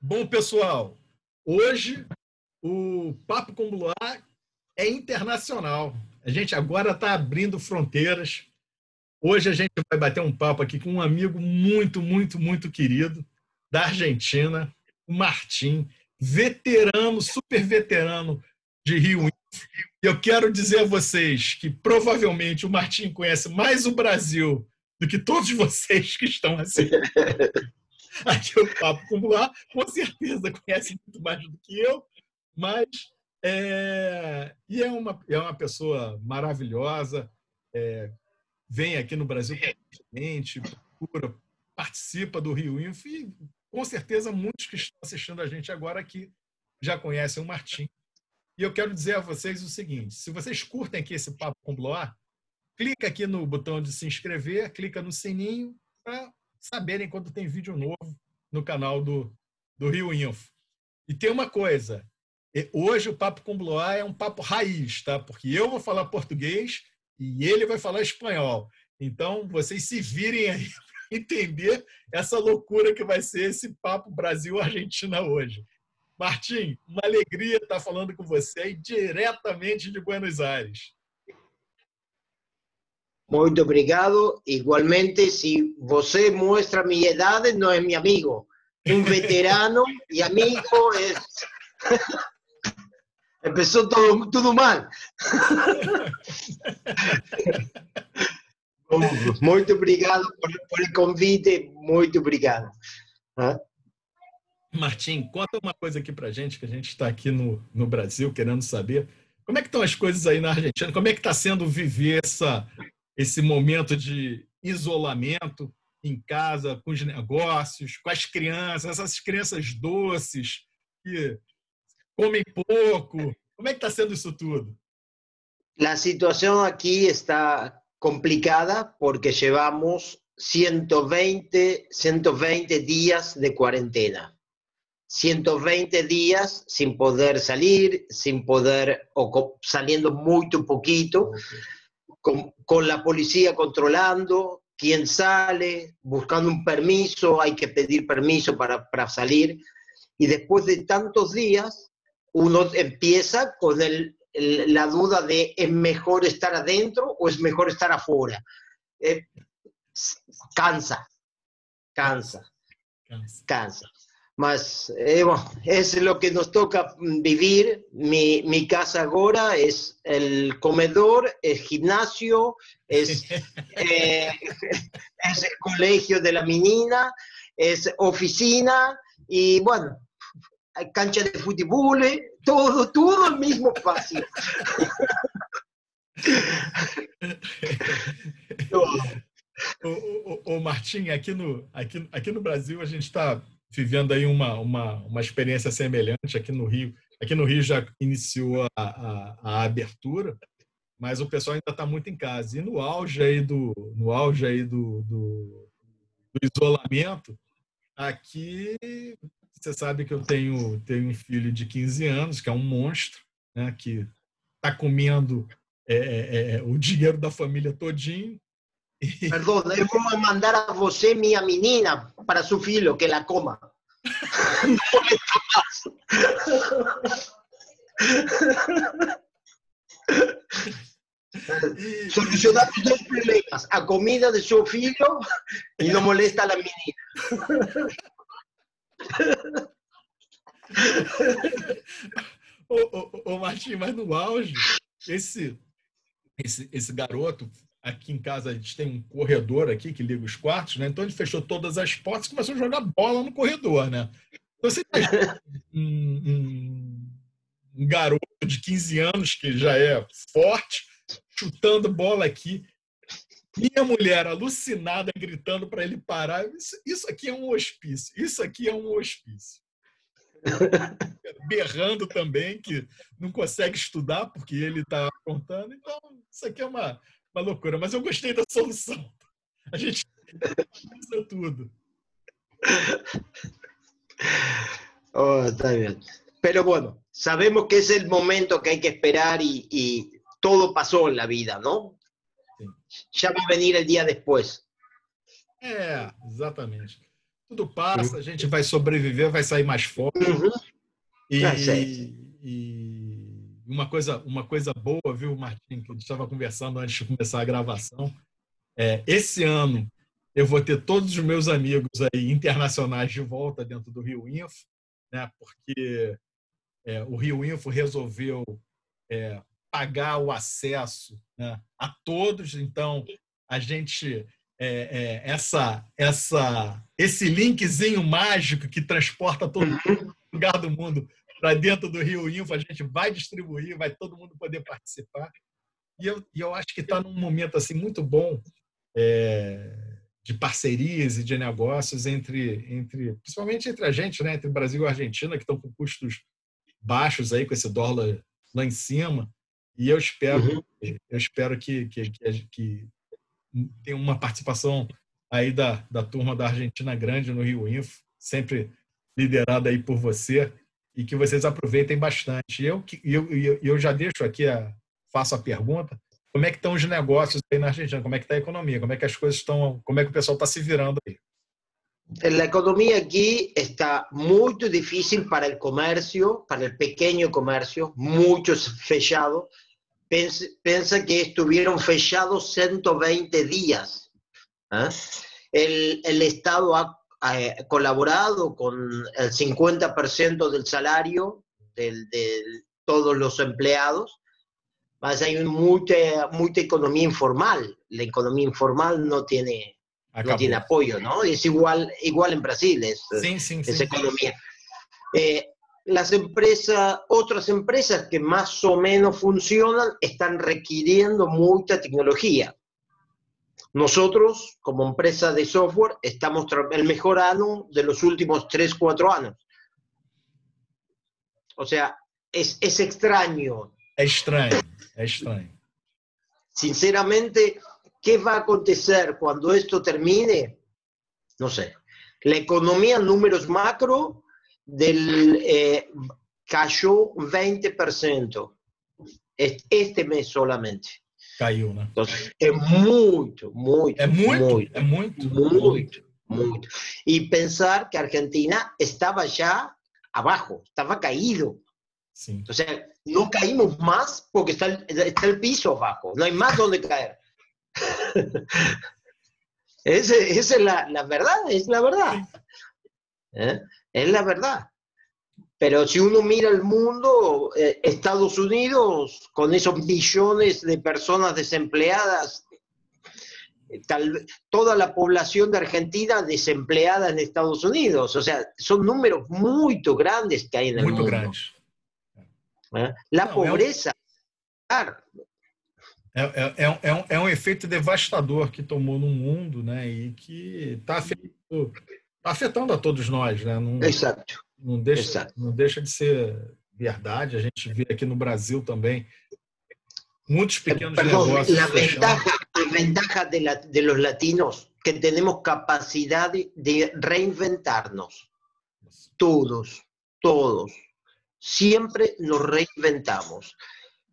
Bom, pessoal, hoje o Papo com Bloar é internacional. A gente agora está abrindo fronteiras. Hoje a gente vai bater um papo aqui com um amigo muito, muito, muito querido da Argentina, o Martim, veterano, super veterano de Rio. E eu quero dizer a vocês que provavelmente o Martim conhece mais o Brasil do que todos vocês que estão assistindo. aqui o Papo Luar, com certeza conhece muito mais do que eu, mas é, e é uma, é uma pessoa maravilhosa, é, vem aqui no Brasil constantemente, procura, participa do Rio Info e com certeza muitos que estão assistindo a gente agora aqui já conhecem o Martim. E eu quero dizer a vocês o seguinte: se vocês curtem aqui esse Papo com Bloar, clica aqui no botão de se inscrever, clica no sininho para saberem quando tem vídeo novo no canal do, do Rio Info. E tem uma coisa, hoje o Papo com Bloá é um papo raiz, tá? Porque eu vou falar português e ele vai falar espanhol. Então, vocês se virem aí para entender essa loucura que vai ser esse Papo Brasil-Argentina hoje. Martim, uma alegria estar falando com você diretamente de Buenos Aires. Muito obrigado. Igualmente, si você muestra mi edad, no es mi amigo. Un veterano y amigo es... Empezó todo, todo mal. Muito obrigado por, por convite, muito obrigado. ¿Ah? Martim, conta uma coisa aqui pra gente, que a gente está aqui no, no Brasil querendo saber. Como é que estão as coisas aí na Argentina? Como é que está sendo viver essa, esse momento de isolamento em casa, com os negócios, com as crianças, essas crianças doces que comem pouco. Como é que está sendo isso tudo? A situação aqui está complicada porque llevamos 120, 120 días de cuarentena. 120 días sin poder salir, sin poder, o saliendo muy poquito. Okay con, la policía controlando quién sale, buscando un permiso, hay que pedir permiso para, para salir. Y después de tantos días, uno empieza con el, la duda de es mejor estar adentro o es mejor estar afuera. Eh, cansa, cansa, cansa. Mas eh, es lo que nos toca vivir. Mi, mi, casa ahora es el comedor, el gimnasio, es, eh, es el colegio de la menina, es oficina y bueno, hay cancha de fútbol, todo, todo el mismo espacio. Ô, ô, ô, Martim, aqui no, aqui, aqui no Brasil a gente está vivendo aí uma, uma, uma experiência semelhante aqui no Rio. Aqui no Rio já iniciou a, a, a abertura, mas o pessoal ainda está muito em casa. E no auge aí do, no auge aí do, do, do isolamento, aqui você sabe que eu tenho, tenho um filho de 15 anos, que é um monstro, né, que está comendo é, é, é, o dinheiro da família todinho, Perdón, eu vou mandar a você minha menina para seu filho, que la coma. No molesta más. Solucionar os dois problemas, a comida de seu filho e não molesta a menina. ô, ô, ô Martim, mas no auge, esse, esse, esse garoto aqui em casa a gente tem um corredor aqui que liga os quartos, né? Então ele fechou todas as portas e começou a jogar bola no corredor, né? Então você tem um, um, um, garoto de 15 anos que já é forte, chutando bola aqui. Minha mulher alucinada, gritando para ele parar. Isso, isso aqui é um hospício. Isso aqui é um hospício. Berrando também, que não consegue estudar porque ele está apontando. Então, isso aqui é uma, uma loucura, mas eu gostei da solução. A gente usa tudo. Oh, está bien. Pero bueno, sabemos que es el momento que hay que esperar y, y todo pasó en la vida, ¿no? Sí. Ya va a venir el día después. É, exatamente. Tudo passa, a gente vai sobreviver, vai sair mais forte. Uhum. E, e, uma, coisa, uma coisa boa, viu, Martim, que a gente estava conversando antes de começar a gravação. É, esse ano eu vou ter todos os meus amigos aí internacionais de volta dentro do Rio Info, né? Porque é, o Rio Info resolveu é, pagar o acesso né, a todos. Então, a gente é, é, essa, essa, esse linkzinho mágico que transporta todo uhum. lugar do mundo para dentro do Rio Info, a gente vai distribuir, vai todo mundo poder participar. E eu, e eu acho que está num momento assim muito bom é, de parcerias e de negócios entre, entre, principalmente entre a gente, né, entre Brasil e Argentina, que estão com custos baixos aí com esse dólar lá em cima. E eu espero, uhum. eu espero que, que, que, que tenha uma participação aí da, da turma da Argentina Grande no Rio Info, sempre liderada aí por você, e que vocês aproveitem bastante. Eu, eu, eu já deixo aqui, a, faço a pergunta, como é que estão os negócios aí na Argentina? Como é que está a economia? Como é que as coisas estão, como é que o pessoal está se virando aí? La economía aquí está muy difícil para el comercio, para el pequeño comercio, muchos fechados. Piensa que estuvieron fechados 120 días. ¿eh? El, el, Estado ha eh, colaborado con el 50% del salario de, todos los empleados, mas hay mucha, mucha economía informal. La economía informal no tiene, no tiene apoyo, ¿no? Es igual, igual en Brasil, es, sí, sí, es economía. Eh, las empresas, otras empresas que más o menos funcionan, están requiriendo mucha tecnología. Nosotros, como empresa de software, estamos el mejor año de los últimos 3, 4 años. O sea, es, es extraño. Extraño, extraño. Sinceramente, ¿qué va a acontecer cuando esto termine? No sé. La economía, números macro, del, eh, cayó 20% este mes solamente. Caiu, né? Entonces, é muito, muito. É muito, muito, é muito. Muito, muito. E pensar que a Argentina estava já abaixo, estava caído. Sim. O sea, no caímos más porque está el, está el piso abajo, no hay más donde caer. Esa es la, la, verdad, es la verdad. ¿Eh? Es la verdad. Pero si uno mira el mundo, eh, Estados Unidos, con esos millones de personas desempleadas, tal, toda la población de Argentina desempleada en Estados Unidos, o sea, son números muy grandes que hay en el muy mundo. Grandes. ¿Eh? La Não, pobreza. É, é, é, é, um, é um efeito devastador que tomou no mundo, né? E que está afetando, afetando a todos nós, né? Não, Exato. Não deixa, Exato. não deixa de ser verdade. A gente vê aqui no Brasil também muitos pequenos Perdón, negócios. La ventaja, ventaja de, la, de los latinos que tenemos capacidad de reinventarnos. Todos, todos. Siempre nos reinventamos.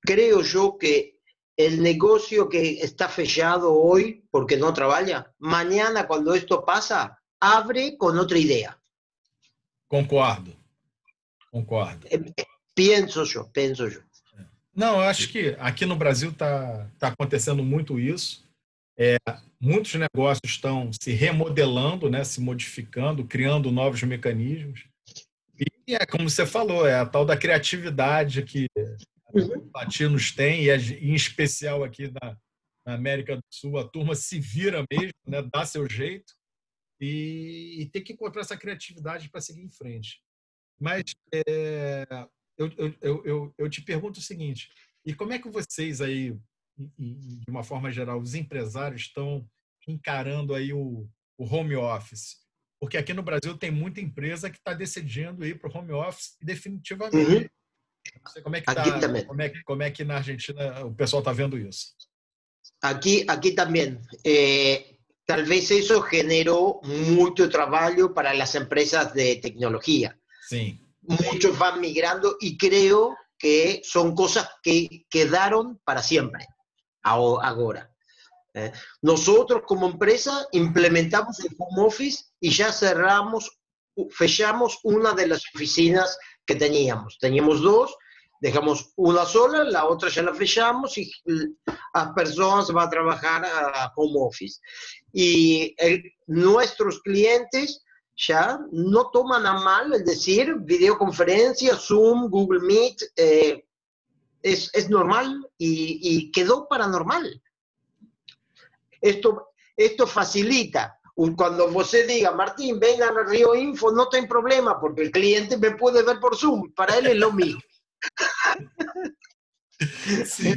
Creo yo que el negocio que está fechado hoy porque no trabaja, mañana cuando esto pasa, abre con otra idea. Concordo. Concordo. É, penso eu, penso eu. Não, eu acho que aqui no Brasil está tá acontecendo muito isso. É, muitos negócios estão se remodelando, né, se modificando, criando novos mecanismos. E é como você falou, é a tal da criatividade que os uhum. latinos têm, e em especial aqui na, na, América do Sul, a turma se vira mesmo, né, dá seu jeito e, e tem que encontrar essa criatividade para seguir em frente. Mas é, eu, eu, eu, eu te pergunto o seguinte: e como é que vocês aí, de uma forma geral, os empresários estão encarando aí o, o home office? Porque aqui no Brasil tem muita empresa que está decidindo ir para o home office definitivamente. Uhum. Não sei como é que tá, como é, como é que na Argentina o pessoal está vendo isso. Aqui, aqui também. Eh, tal vez eso generó mucho trabajo para las empresas de tecnología. Sí. Muchos van migrando y creo que son cosas que quedaron para siempre, ahora. ¿eh? Nosotros como empresa implementamos el home office y ya cerramos, fechamos una de las oficinas que teníamos. Teníamos dos, dejamos una sola, la otra ya la fechamos y las personas van a trabajar a home office. Y nuestros clientes ya no toman a mal, es decir, videoconferencia, Zoom, Google Meet, eh, es, es, normal y, y, quedó paranormal. Esto, esto facilita. Cuando usted diga, Martín, venga a Río Info, no tem problema, porque el cliente me puede ver por Zoom. Para él es lo mismo. Sim.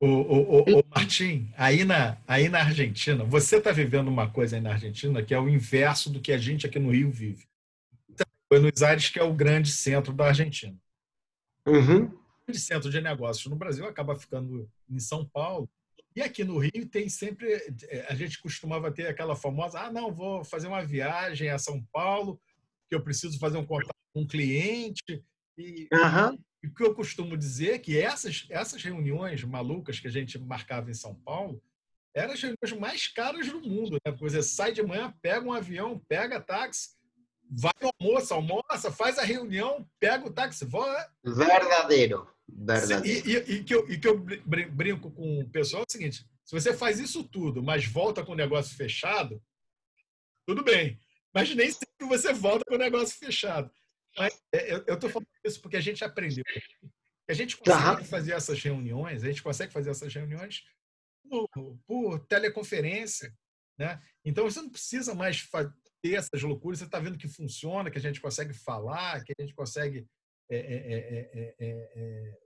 O, o, o, o Martim, aí na, aí na Argentina, você está vivendo uma coisa aí na Argentina que é o inverso do que a gente aqui no Rio vive. Buenos Aires, que é o grande centro da Argentina. Uhum. O grande centro de negócios no Brasil acaba ficando em São Paulo. E aqui no Rio tem sempre. A gente costumava ter aquela famosa: ah, não, vou fazer uma viagem a São Paulo, que eu preciso fazer um contato com um cliente. E, uhum. E o que eu costumo dizer é que essas, essas reuniões malucas que a gente marcava em São Paulo eram as reuniões mais caras do mundo. Né? Porque você sai de manhã, pega um avião, pega táxi, vai no almoço, almoça, faz a reunião, pega o táxi, vai. Verdadeiro. Verdadeiro. E, e, e, que eu, e que eu brinco com o pessoal é o seguinte: se você faz isso tudo, mas volta com o negócio fechado, tudo bem. Mas nem sempre você volta com o negócio fechado. Mas é, eu estou falando isso porque a gente aprendeu. A gente consegue fazer essas reuniões, a gente consegue fazer essas reuniões por, por teleconferência. Né? Então você não precisa mais ter essas loucuras, você está vendo que funciona, que a gente consegue falar, que a gente consegue é é, é, é,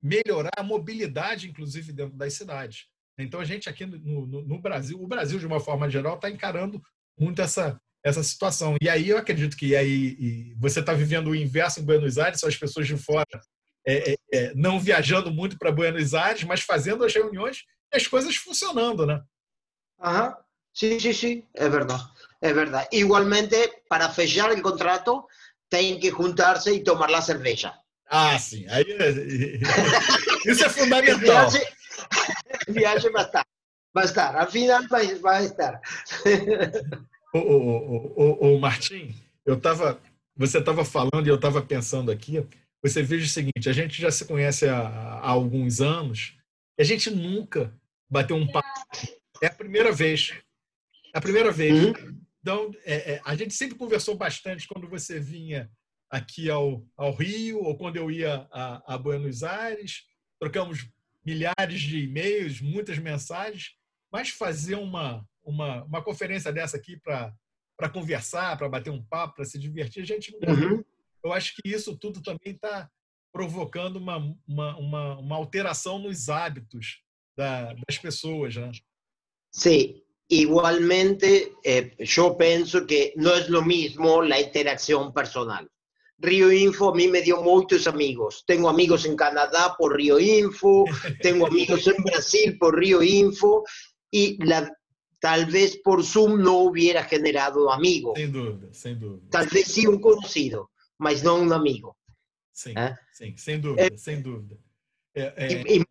melhorar a mobilidade, inclusive, dentro das cidades. Então a gente aqui no, no, no Brasil, o Brasil, de uma forma geral, está encarando muito essa, essa situação. E aí eu acredito que aí você está vivendo o inverso em Buenos Aires, são as pessoas de fora é, é, é, não viajando muito para Buenos Aires, mas fazendo as reuniões e as coisas funcionando, né? Aham, sim, sim, sim, é verdade, é verdade. Igualmente, para fechar o contrato, tem que juntar-se e tomar a cerveja. Ah, sim, aí isso é fundamental. viagem, viagem vai estar, vai estar, afinal vai, vai estar. Ô, ô, ô, ô, Martim, eu tava, você estava falando e eu estava pensando aqui. Você veja o seguinte: a gente já se conhece há, há alguns anos e a gente nunca bateu um papo. É a primeira vez. É a primeira vez. Uhum. Então, é, é, a gente sempre conversou bastante quando você vinha aqui ao, ao Rio ou quando eu ia a, a Buenos Aires. Trocamos milhares de e-mails, muitas mensagens, mas fazer uma, uma, uma conferência dessa aqui para conversar, para bater um papo, para se divertir, a gente não. Uhum. Eu acho que isso tudo também está provocando uma, uma, uma, uma, alteração nos hábitos da, das pessoas. Né? Sim, igualmente, eh, eu penso que não é o mesmo a interação personal. Rio Info a mí me dio muchos amigos. Tengo amigos en Canadá por Rio Info, tengo amigos en Brasil por Rio Info y la, tal vez por Zoom no hubiera generado amigo. Sem dúvida, sem dúvida. Tal vez sí un conocido, mas não um amigo. Sim, sim, sem dúvida, é, sem dúvida. É, é, e, e,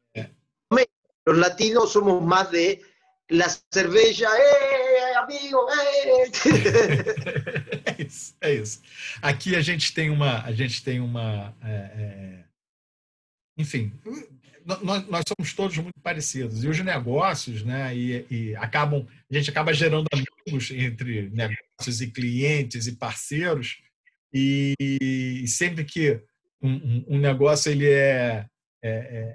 Los latinos somos más de la cerveja, ¡eh, amigo! ¡eh! é isso, é isso. Aqui a gente tem uma, a gente tem uma, enfim, nós, nós, somos todos muito parecidos. E os negócios, né? E, e, acabam, a gente acaba gerando amigos entre negócios e clientes e parceiros. E, e sempre que um, um, negócio ele é, é,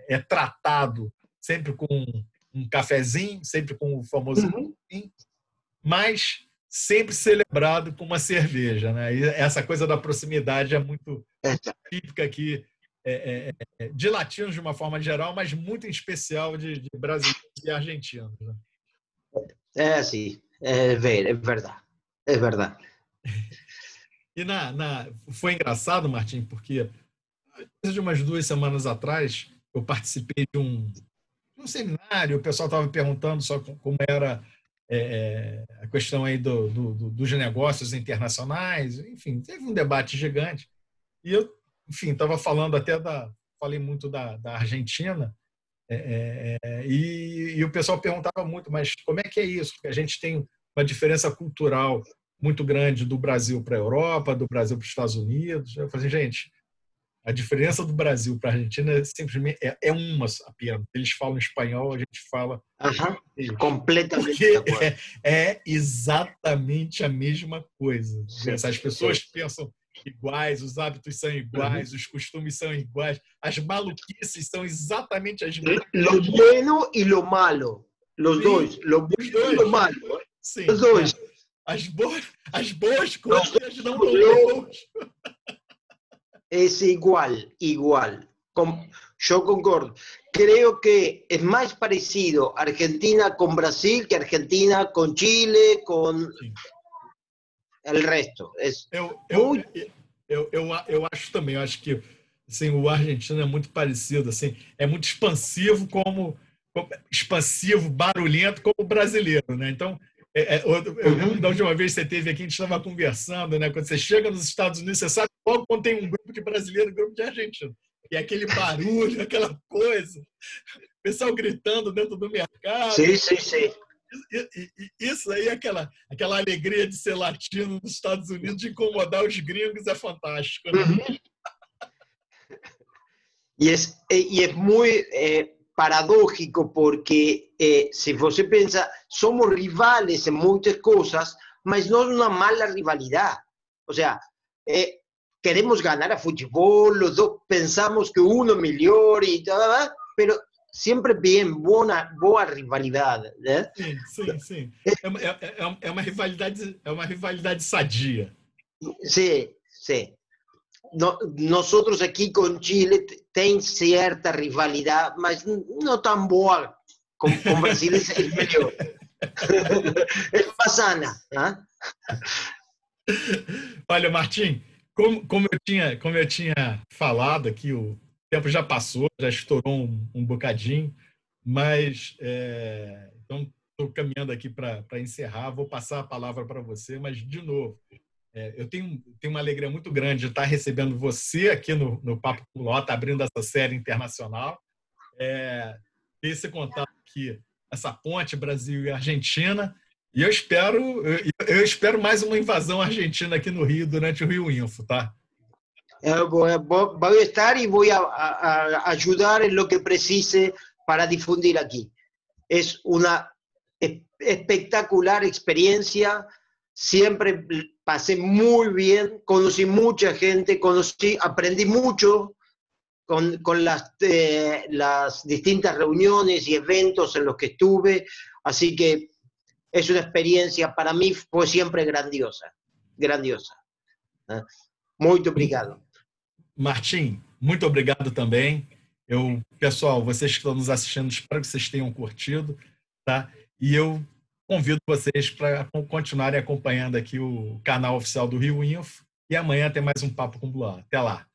é, é, tratado sempre com um cafezinho, sempre com o famoso uhum. mas sempre celebrado com uma cerveja, né? E essa coisa da proximidade é muito é. típica aqui é, é, é, de latinos de uma forma geral, mas muito em especial de, de brasileiros e argentinos. Né? É, sim, é, é verdade, é verdade. E na, na, foi engraçado, Martim, porque de umas duas semanas atrás eu participei de um, de um seminário, o pessoal estava perguntando só como era é, a questão aí do, do, do, dos negócios internacionais, enfim, teve um debate gigante. E eu enfim, estava falando até da. Falei muito da, da Argentina. É, é, e, e, o pessoal perguntava muito, mas como é que é isso? Porque a gente tem uma diferença cultural muito grande do Brasil para a Europa, do Brasil para os Estados Unidos. Eu falei, gente, a diferença do Brasil para a Argentina é simplesmente é, é, uma apenas. Eles falam espanhol, a gente fala. Uhum. Completamente. É, é, exatamente a mesma coisa. Sim, As pessoas sim. pensam iguais, os hábitos são iguais, uhum. os costumes são iguais, as maluquices são exatamente as mesmas. Lo bueno e lo malo. Los dois. Lo bueno e lo malo. Sim. Os dois. As boas, as boas coisas não estão boas. es igual, igual. yo concordo. Creo que es más parecido Argentina con Brasil que Argentina con Chile, con el resto. Es eu, eu, eu, eu, eu, acho também, eu acho que assim, o argentino é muito parecido, assim, é muito expansivo como, como expansivo, barulhento como o brasileiro, né? Então, é, é, eu lembro da última vez que você teve aqui, a gente estava conversando, né? Quando você chega nos Estados Unidos, você sabe logo quando tem um grupo de brasileiro um grupo de argentino. E aquele barulho, aquela coisa, o pessoal gritando dentro do mercado. Sim, sim, sim. Isso aí, aquela, aquela alegria de ser latino nos Estados Unidos, de incomodar os gringos, é fantástico. Né? Uhum. E, é, e é muito. É paradójico porque se você pensa, somos rivales en muchas cosas, mas no es una mala rivalidad. O sea, eh, queremos ganar a fútbol, los dos pensamos que uno es mejor y tal, pero sempre bem boa, boa rivalidade, né? Sim, sim, sim. É, é, é, uma rivalidade, é uma rivalidade sadia. Sim, sim. No, nosotros aquí con Chile tem cierta rivalidad, mas no tan boa como con Brasil el melhor. é más sana. Né? Olha, Martim, como, como, eu tinha, como eu tinha falado aqui, o tempo já passou, já estourou um, um bocadinho, mas é, então estou caminhando aqui para encerrar. Vou passar a palavra para você, mas de novo, é, eu tenho, tenho uma alegria muito grande de estar recebendo você aqui no, no Papo com Lota, abrindo essa série internacional. É, ter esse contato aqui, essa ponte Brasil e Argentina. E eu espero, eu, eu espero mais uma invasão argentina aqui no Rio durante o Rio Info, tá? Eu vou, vou estar e vou a, a, ajudar em lo que precise para difundir aqui. É uma espectacular experiência, sempre pasé muy bien, conocí mucha gente, conocí, aprendí mucho con, con las, eh, las distintas reuniones y eventos en los que estuve, así que es una experiencia, para mí fue siempre grandiosa, grandiosa. ¿eh? Muito obrigado. Martim, muito obrigado também. Eu, pessoal, vocês que estão nos assistindo, espero que vocês tenham curtido, tá? E eu Convido vocês para continuarem acompanhando aqui o canal oficial do Rio Info e amanhã tem mais um Papo com o Até lá!